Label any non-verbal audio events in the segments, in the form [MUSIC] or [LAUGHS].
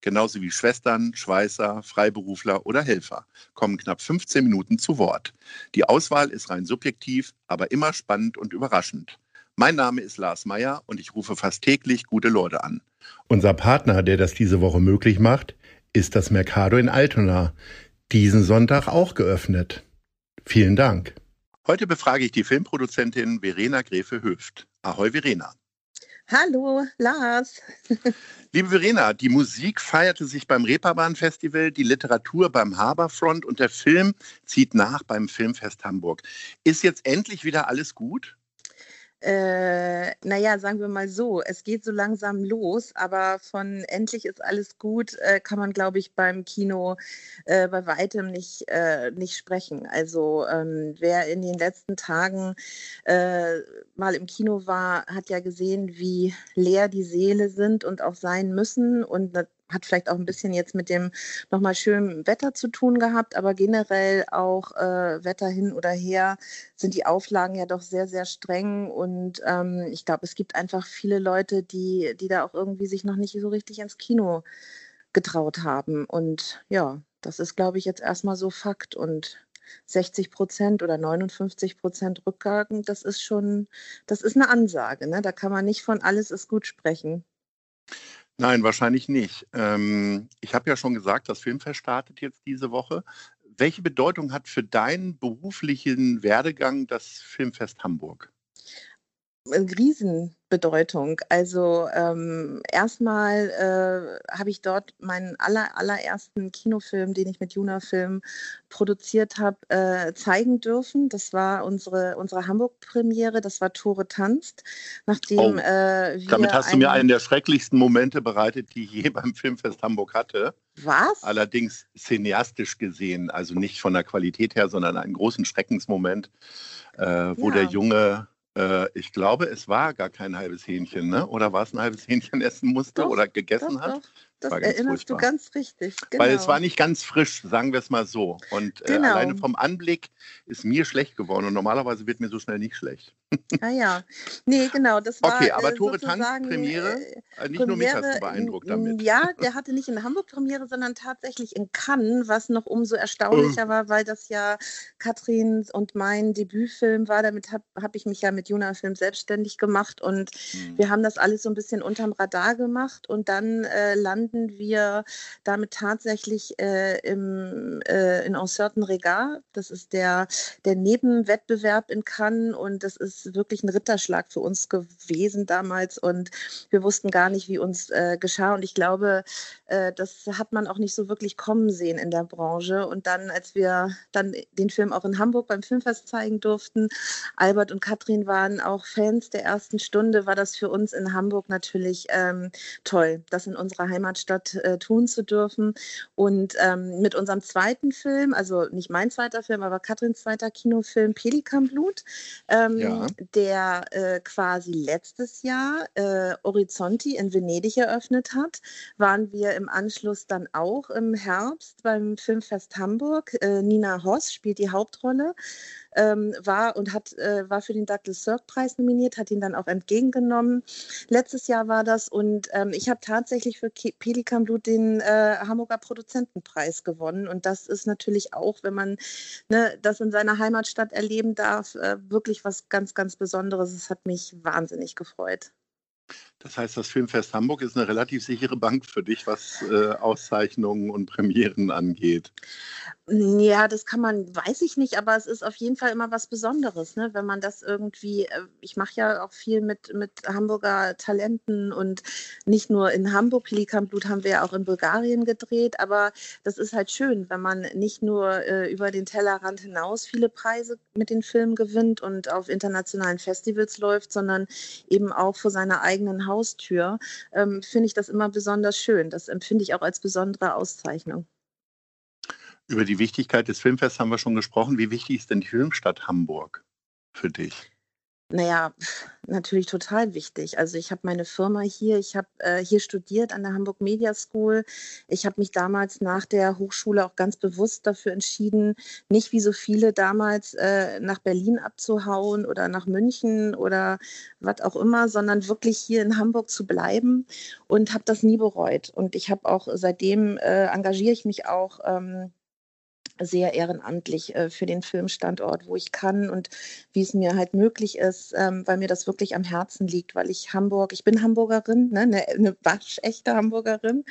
genauso wie Schwestern, Schweißer, Freiberufler oder Helfer, kommen knapp 15 Minuten zu Wort. Die Auswahl ist rein subjektiv, aber immer spannend und überraschend. Mein Name ist Lars Meyer und ich rufe fast täglich gute Leute an. Unser Partner, der das diese Woche möglich macht, ist das Mercado in Altona. Diesen Sonntag auch geöffnet. Vielen Dank. Heute befrage ich die Filmproduzentin Verena Gräfe-Höft. Ahoi Verena. Hallo, Lars. [LAUGHS] Liebe Verena, die Musik feierte sich beim Reeperbahn Festival, die Literatur beim Harbourfront und der Film zieht nach beim Filmfest Hamburg. Ist jetzt endlich wieder alles gut? Äh, naja, sagen wir mal so, es geht so langsam los, aber von endlich ist alles gut, äh, kann man, glaube ich, beim Kino äh, bei weitem nicht, äh, nicht sprechen. Also ähm, wer in den letzten Tagen äh, mal im Kino war, hat ja gesehen, wie leer die Seele sind und auch sein müssen. Und hat vielleicht auch ein bisschen jetzt mit dem nochmal schönen Wetter zu tun gehabt, aber generell auch äh, Wetter hin oder her sind die Auflagen ja doch sehr, sehr streng. Und ähm, ich glaube, es gibt einfach viele Leute, die, die da auch irgendwie sich noch nicht so richtig ins Kino getraut haben. Und ja, das ist, glaube ich, jetzt erstmal so Fakt. Und 60 Prozent oder 59 Prozent Rückgang, das ist schon, das ist eine Ansage. Ne? Da kann man nicht von alles ist gut sprechen. Nein, wahrscheinlich nicht. Ähm, ich habe ja schon gesagt, das Filmfest startet jetzt diese Woche. Welche Bedeutung hat für deinen beruflichen Werdegang das Filmfest Hamburg? Riesenbedeutung. Also ähm, erstmal äh, habe ich dort meinen aller, allerersten Kinofilm, den ich mit Juna Film produziert habe, äh, zeigen dürfen. Das war unsere, unsere Hamburg-Premiere, das war Tore tanzt. Nachdem, oh, äh, damit hast du mir einen der schrecklichsten Momente bereitet, die ich je [LAUGHS] beim Filmfest Hamburg hatte. Was? Allerdings cineastisch gesehen, also nicht von der Qualität her, sondern einen großen Schreckensmoment, äh, wo ja. der Junge äh, ich glaube, es war gar kein halbes Hähnchen, ne? oder war es ein halbes Hähnchen essen musste doch, oder gegessen doch, hat? Doch. Das erinnerst furchtbar. du ganz richtig. Genau. Weil es war nicht ganz frisch, sagen wir es mal so. Und äh, genau. alleine vom Anblick ist mir schlecht geworden. Und normalerweise wird mir so schnell nicht schlecht. Ah ja, nee, genau. Das war, okay, aber äh, Tore Tanz Premiere, äh, äh, nicht Premiere, nur mich hast du beeindruckt damit. Ja, [LAUGHS] der hatte nicht in Hamburg Premiere, sondern tatsächlich in Cannes, was noch umso erstaunlicher war, weil das ja Katrin und mein Debütfilm war. Damit habe hab ich mich ja mit Juna Film selbstständig gemacht und hm. wir haben das alles so ein bisschen unterm Radar gemacht und dann äh, landen wir damit tatsächlich äh, im, äh, in Encertain Regard. Das ist der, der Nebenwettbewerb in Cannes und das ist wirklich ein Ritterschlag für uns gewesen damals und wir wussten gar nicht, wie uns äh, geschah und ich glaube, äh, das hat man auch nicht so wirklich kommen sehen in der Branche und dann, als wir dann den Film auch in Hamburg beim Filmfest zeigen durften, Albert und Katrin waren auch Fans der ersten Stunde, war das für uns in Hamburg natürlich ähm, toll, das in unserer Heimatstadt äh, tun zu dürfen. Und ähm, mit unserem zweiten Film, also nicht mein zweiter Film, aber Katrins zweiter Kinofilm Pelikanblut, ähm, ja. der äh, quasi letztes Jahr äh, Horizonti in Venedig eröffnet hat, waren wir im Anschluss dann auch im Herbst beim Filmfest Hamburg. Äh, Nina Hoss spielt die Hauptrolle ähm, war und hat, äh, war für den Douglas Sirk Preis nominiert, hat ihn dann auch entgegengenommen. Letztes Jahr war das und ähm, ich habe tatsächlich für Pelikan Blut den äh, Hamburger Produzentenpreis gewonnen und das ist natürlich auch, wenn man ne, das in seiner Heimatstadt erleben darf, äh, wirklich was ganz, ganz Besonderes. Es hat mich wahnsinnig gefreut. Das heißt, das Filmfest Hamburg ist eine relativ sichere Bank für dich, was äh, Auszeichnungen und Premieren angeht. Ja, das kann man, weiß ich nicht, aber es ist auf jeden Fall immer was Besonderes, ne? wenn man das irgendwie, äh, ich mache ja auch viel mit, mit Hamburger Talenten und nicht nur in Hamburg, Pelikanblut haben wir ja auch in Bulgarien gedreht, aber das ist halt schön, wenn man nicht nur äh, über den Tellerrand hinaus viele Preise mit den Filmen gewinnt und auf internationalen Festivals läuft, sondern eben auch vor seiner eigenen Haustür, ähm, finde ich das immer besonders schön. Das empfinde ich auch als besondere Auszeichnung. Über die Wichtigkeit des Filmfests haben wir schon gesprochen. Wie wichtig ist denn die Filmstadt Hamburg für dich? Naja, natürlich total wichtig. Also ich habe meine Firma hier, ich habe äh, hier studiert an der Hamburg Media School. Ich habe mich damals nach der Hochschule auch ganz bewusst dafür entschieden, nicht wie so viele damals äh, nach Berlin abzuhauen oder nach München oder was auch immer, sondern wirklich hier in Hamburg zu bleiben und habe das nie bereut. Und ich habe auch seitdem äh, engagiere ich mich auch. Ähm, sehr ehrenamtlich äh, für den Filmstandort, wo ich kann und wie es mir halt möglich ist, ähm, weil mir das wirklich am Herzen liegt, weil ich Hamburg, ich bin Hamburgerin, ne, eine, eine waschechte Hamburgerin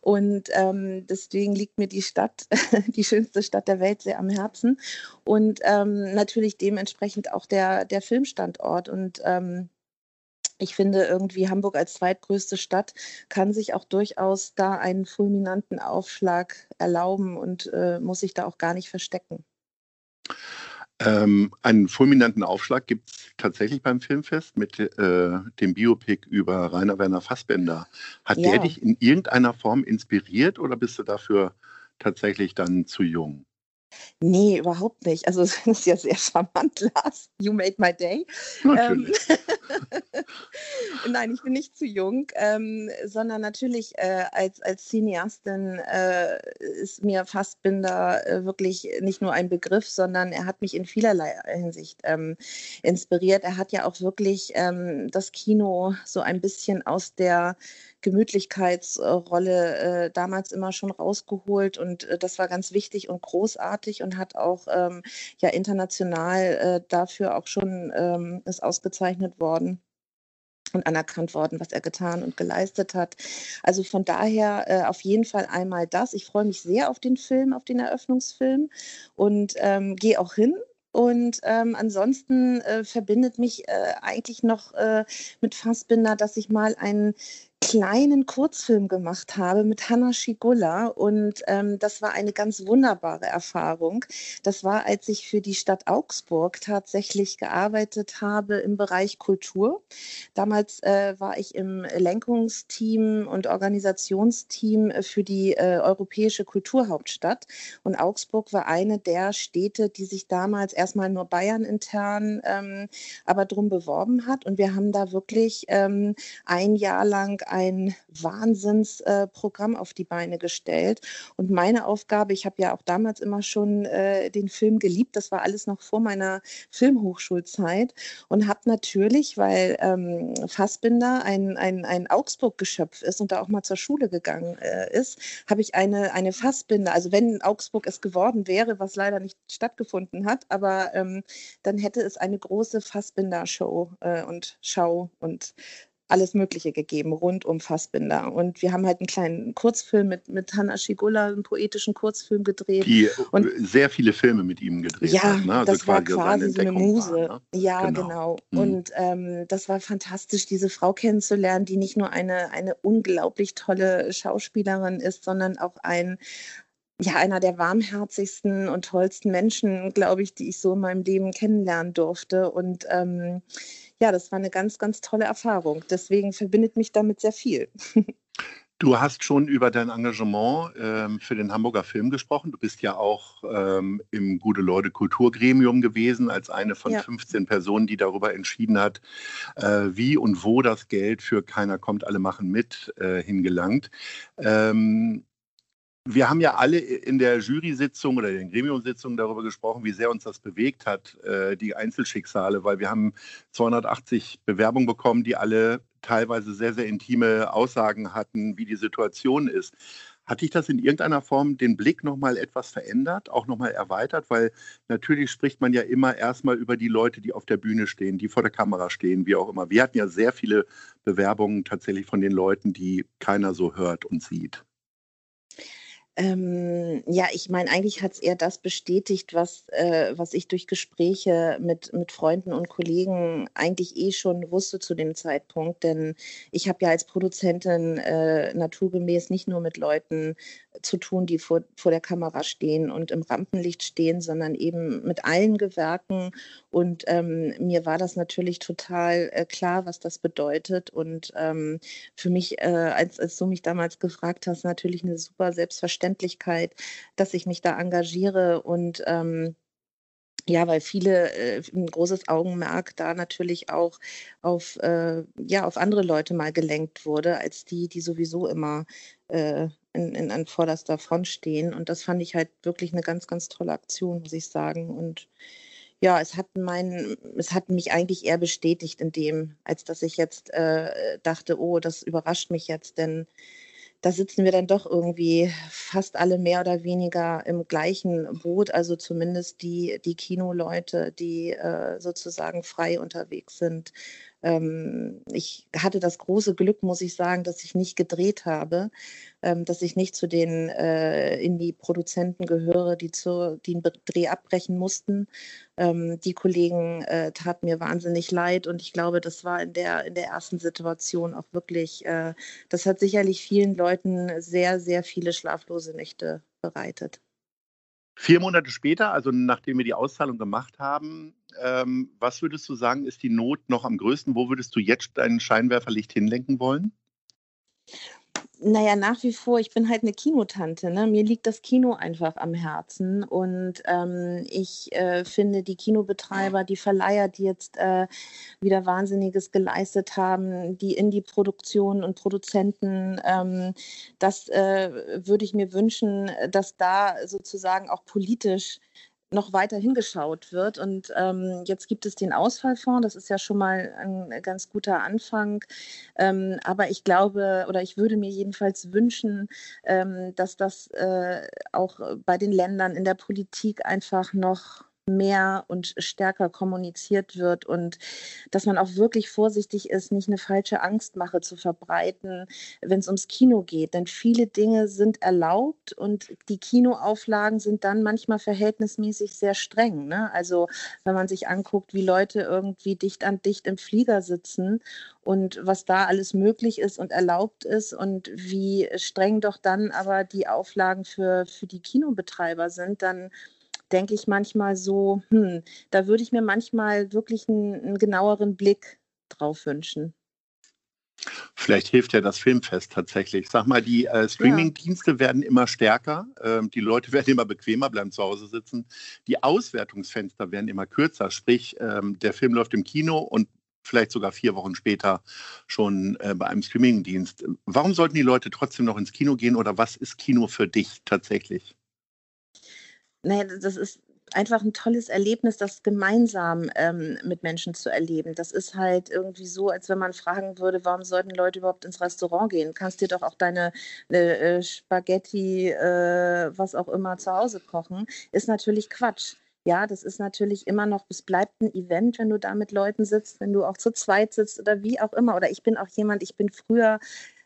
und ähm, deswegen liegt mir die Stadt, [LAUGHS] die schönste Stadt der Welt sehr am Herzen und ähm, natürlich dementsprechend auch der, der Filmstandort und ähm, ich finde irgendwie Hamburg als zweitgrößte Stadt kann sich auch durchaus da einen fulminanten Aufschlag erlauben und äh, muss sich da auch gar nicht verstecken. Ähm, einen fulminanten Aufschlag gibt es tatsächlich beim Filmfest mit äh, dem Biopic über Rainer Werner Fassbender. Hat ja. der dich in irgendeiner Form inspiriert oder bist du dafür tatsächlich dann zu jung? Nee, überhaupt nicht. Also [LAUGHS] das ist ja sehr charmant, Lars. You made my day. Ähm, [LAUGHS] [LAUGHS] Nein, ich bin nicht zu jung, ähm, sondern natürlich äh, als, als Cineastin äh, ist mir Fassbinder äh, wirklich nicht nur ein Begriff, sondern er hat mich in vielerlei Hinsicht ähm, inspiriert. Er hat ja auch wirklich ähm, das Kino so ein bisschen aus der Gemütlichkeitsrolle äh, damals immer schon rausgeholt und äh, das war ganz wichtig und großartig und hat auch ähm, ja international äh, dafür auch schon ähm, ist ausgezeichnet worden und anerkannt worden, was er getan und geleistet hat. Also von daher äh, auf jeden Fall einmal das. Ich freue mich sehr auf den Film, auf den Eröffnungsfilm und ähm, gehe auch hin. Und ähm, ansonsten äh, verbindet mich äh, eigentlich noch äh, mit Fassbinder, dass ich mal einen kleinen Kurzfilm gemacht habe mit Hanna Schigulla und ähm, das war eine ganz wunderbare Erfahrung. Das war, als ich für die Stadt Augsburg tatsächlich gearbeitet habe im Bereich Kultur. Damals äh, war ich im Lenkungsteam und Organisationsteam für die äh, europäische Kulturhauptstadt und Augsburg war eine der Städte, die sich damals erstmal nur Bayern intern, ähm, aber drum beworben hat und wir haben da wirklich ähm, ein Jahr lang ein Wahnsinnsprogramm äh, auf die Beine gestellt. Und meine Aufgabe, ich habe ja auch damals immer schon äh, den Film geliebt, das war alles noch vor meiner Filmhochschulzeit und habe natürlich, weil ähm, Fassbinder ein, ein, ein Augsburg-Geschöpf ist und da auch mal zur Schule gegangen äh, ist, habe ich eine, eine Fassbinder, also wenn Augsburg es geworden wäre, was leider nicht stattgefunden hat, aber ähm, dann hätte es eine große Fassbinder-Show äh, und Schau und alles Mögliche gegeben rund um Fassbinder. Und wir haben halt einen kleinen Kurzfilm mit, mit Hanna Schigula, einen poetischen Kurzfilm gedreht. Die und sehr viele Filme mit ihm gedreht ja, hat. Ne? Also das war quasi so eine Muse. War, ne? Ja, genau. genau. Mhm. Und ähm, das war fantastisch, diese Frau kennenzulernen, die nicht nur eine, eine unglaublich tolle Schauspielerin ist, sondern auch ein, ja, einer der warmherzigsten und tollsten Menschen, glaube ich, die ich so in meinem Leben kennenlernen durfte. Und ähm, ja, das war eine ganz, ganz tolle Erfahrung. Deswegen verbindet mich damit sehr viel. [LAUGHS] Du hast schon über dein Engagement ähm, für den Hamburger Film gesprochen. Du bist ja auch ähm, im Gute Leute Kulturgremium gewesen, als eine von ja. 15 Personen, die darüber entschieden hat, äh, wie und wo das Geld für Keiner kommt, alle machen mit äh, hingelangt. Ähm, wir haben ja alle in der Jury-Sitzung oder in den Gremiumsitzungen darüber gesprochen, wie sehr uns das bewegt hat, äh, die Einzelschicksale, weil wir haben 280 Bewerbungen bekommen, die alle teilweise sehr, sehr intime Aussagen hatten, wie die Situation ist. Hat dich das in irgendeiner Form den Blick nochmal etwas verändert, auch nochmal erweitert? Weil natürlich spricht man ja immer erstmal über die Leute, die auf der Bühne stehen, die vor der Kamera stehen, wie auch immer. Wir hatten ja sehr viele Bewerbungen tatsächlich von den Leuten, die keiner so hört und sieht. Ähm, ja, ich meine, eigentlich hat es eher das bestätigt, was, äh, was ich durch Gespräche mit, mit Freunden und Kollegen eigentlich eh schon wusste zu dem Zeitpunkt. Denn ich habe ja als Produzentin äh, naturgemäß nicht nur mit Leuten zu tun, die vor, vor der Kamera stehen und im Rampenlicht stehen, sondern eben mit allen Gewerken. Und ähm, mir war das natürlich total äh, klar, was das bedeutet. Und ähm, für mich, äh, als, als du mich damals gefragt hast, natürlich eine super Selbstverständlichkeit, dass ich mich da engagiere und ähm, ja, weil viele äh, ein großes Augenmerk da natürlich auch auf, äh, ja, auf andere Leute mal gelenkt wurde, als die, die sowieso immer äh, in, in an vorderster Front stehen. Und das fand ich halt wirklich eine ganz, ganz tolle Aktion, muss ich sagen. Und ja, es hat mein, es hat mich eigentlich eher bestätigt in dem, als dass ich jetzt äh, dachte, oh, das überrascht mich jetzt, denn da sitzen wir dann doch irgendwie fast alle mehr oder weniger im gleichen Boot, also zumindest die, die Kinoleute, die äh, sozusagen frei unterwegs sind ähm, ich hatte das große Glück, muss ich sagen, dass ich nicht gedreht habe, ähm, dass ich nicht zu den äh, Indie-Produzenten gehöre, die, zu, den Dreh abbrechen mussten. Ähm, die Kollegen äh, taten mir wahnsinnig leid und ich glaube, das war in der, in der ersten Situation auch wirklich, äh, das hat sicherlich vielen Leuten sehr, sehr viele schlaflose Nächte bereitet. Vier Monate später, also nachdem wir die Auszahlung gemacht haben, ähm, was würdest du sagen, ist die Not noch am größten? Wo würdest du jetzt dein Scheinwerferlicht hinlenken wollen? Naja, nach wie vor, ich bin halt eine Kinotante. Ne? Mir liegt das Kino einfach am Herzen. Und ähm, ich äh, finde, die Kinobetreiber, die Verleiher, die jetzt äh, wieder Wahnsinniges geleistet haben, die Indie-Produktionen und Produzenten, ähm, das äh, würde ich mir wünschen, dass da sozusagen auch politisch noch weiter hingeschaut wird. Und ähm, jetzt gibt es den Ausfallfonds, das ist ja schon mal ein ganz guter Anfang. Ähm, aber ich glaube oder ich würde mir jedenfalls wünschen, ähm, dass das äh, auch bei den Ländern in der Politik einfach noch mehr und stärker kommuniziert wird und dass man auch wirklich vorsichtig ist, nicht eine falsche Angstmache zu verbreiten, wenn es ums Kino geht. Denn viele Dinge sind erlaubt und die Kinoauflagen sind dann manchmal verhältnismäßig sehr streng. Ne? Also wenn man sich anguckt, wie Leute irgendwie dicht an dicht im Flieger sitzen und was da alles möglich ist und erlaubt ist und wie streng doch dann aber die Auflagen für, für die Kinobetreiber sind, dann denke ich manchmal so, hm, da würde ich mir manchmal wirklich einen, einen genaueren Blick drauf wünschen. Vielleicht hilft ja das Filmfest tatsächlich. Sag mal, die äh, Streaming-Dienste ja. werden immer stärker, ähm, die Leute [LAUGHS] werden immer bequemer, bleiben zu Hause sitzen. Die Auswertungsfenster werden immer kürzer, sprich, ähm, der Film läuft im Kino und vielleicht sogar vier Wochen später schon äh, bei einem Streaming-Dienst. Warum sollten die Leute trotzdem noch ins Kino gehen oder was ist Kino für dich tatsächlich? Naja, das ist einfach ein tolles Erlebnis, das gemeinsam ähm, mit Menschen zu erleben. Das ist halt irgendwie so, als wenn man fragen würde, warum sollten Leute überhaupt ins Restaurant gehen? Kannst dir doch auch deine äh, Spaghetti, äh, was auch immer, zu Hause kochen. Ist natürlich Quatsch. Ja, das ist natürlich immer noch, es bleibt ein Event, wenn du da mit Leuten sitzt, wenn du auch zu zweit sitzt oder wie auch immer. Oder ich bin auch jemand, ich bin früher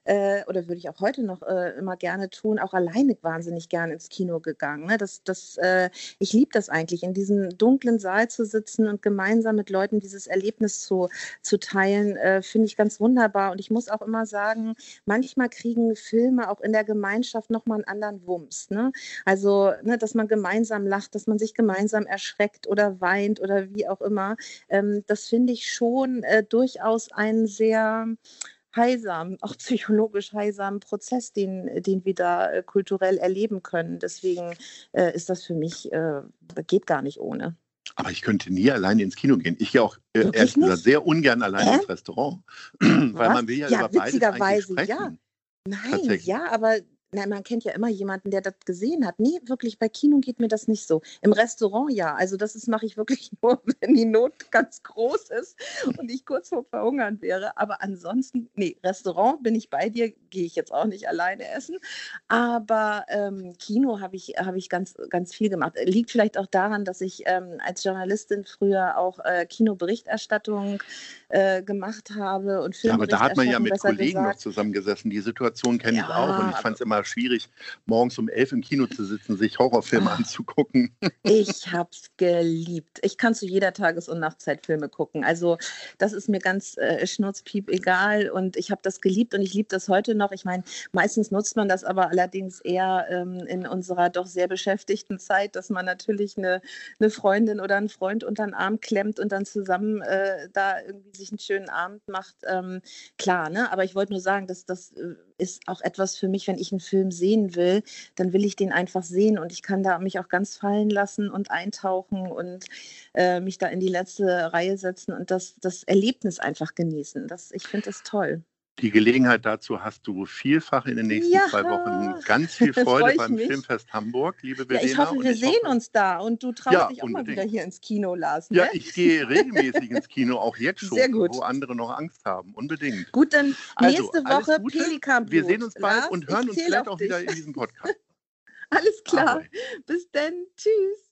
äh, oder würde ich auch heute noch äh, immer gerne tun, auch alleine wahnsinnig gerne ins Kino gegangen. Ne? Das, das, äh, ich liebe das eigentlich, in diesem dunklen Saal zu sitzen und gemeinsam mit Leuten dieses Erlebnis zu, zu teilen, äh, finde ich ganz wunderbar. Und ich muss auch immer sagen, manchmal kriegen Filme auch in der Gemeinschaft nochmal einen anderen Wumms. Ne? Also, ne, dass man gemeinsam lacht, dass man sich gemeinsam erschreckt oder weint oder wie auch immer. Ähm, das finde ich schon äh, durchaus einen sehr heilsamen, auch psychologisch heilsamen Prozess, den, den wir da äh, kulturell erleben können. Deswegen äh, ist das für mich, äh, geht gar nicht ohne. Aber ich könnte nie alleine ins Kino gehen. Ich gehe auch äh, ehrlich gesagt sehr ungern alleine ins Restaurant, [CLEARS THROAT] weil man will ja, ja über beides sprechen. Ja. Nein, ja, aber na, man kennt ja immer jemanden, der das gesehen hat. Nee, wirklich, bei Kino geht mir das nicht so. Im Restaurant ja. Also das mache ich wirklich [LAUGHS] nur, wenn die Not ganz groß ist und ich kurz vor Verhungern wäre. Aber ansonsten, nee, Restaurant bin ich bei dir, gehe ich jetzt auch nicht alleine essen. Aber ähm, Kino habe ich, hab ich ganz, ganz viel gemacht. Liegt vielleicht auch daran, dass ich ähm, als Journalistin früher auch äh, Kinoberichterstattung äh, gemacht habe und Ja, aber da hat man ja mit Kollegen gesagt. noch zusammengesessen. Die Situation kenne ja, ich auch und ich fand es immer total schwierig, morgens um elf im Kino zu sitzen, sich Horrorfilme Ah. anzugucken. [LAUGHS] Ich hab's geliebt. Ich kann zu jeder Tages- und Nachtzeit Filme gucken. Also das ist mir ganz äh, schnurzpiep egal und ich habe das geliebt und ich liebe das heute noch. Ich meine, meistens nutzt man das aber allerdings eher ähm, in unserer doch sehr beschäftigten Zeit, dass man natürlich eine, eine Freundin oder einen Freund unter den Arm klemmt und dann zusammen äh, da irgendwie sich einen schönen Abend macht. Ähm, klar, ne? Aber ich wollte nur sagen, dass das äh, ist auch etwas für mich, wenn ich einen Film sehen will, dann will ich den einfach sehen und ich kann da mich auch ganz fallen lassen und eintauchen und äh, mich da in die letzte Reihe setzen und das, das Erlebnis einfach genießen. Das, ich finde das toll. Die Gelegenheit dazu hast du vielfach in den nächsten Ja. zwei Wochen. Ganz viel [LAUGHS] Freu Freude beim mich. Filmfest Hamburg, liebe Ja, Verena. ich hoffe, wir ich sehen hoffe- uns da und du traust Ja, dich auch mal unbedingt. wieder hier ins Kino, Lars. Ja, ne? ich gehe regelmäßig ins Kino, auch jetzt schon, Sehr gut. wo andere noch Angst haben. Unbedingt. Gut, dann Also, nächste alles Woche. Pelikanblut. Wir sehen uns bald Lars, und hören uns vielleicht auch wieder dich. in diesem Podcast. [LAUGHS] Alles klar. Ahoi. Bis dann. Tschüss.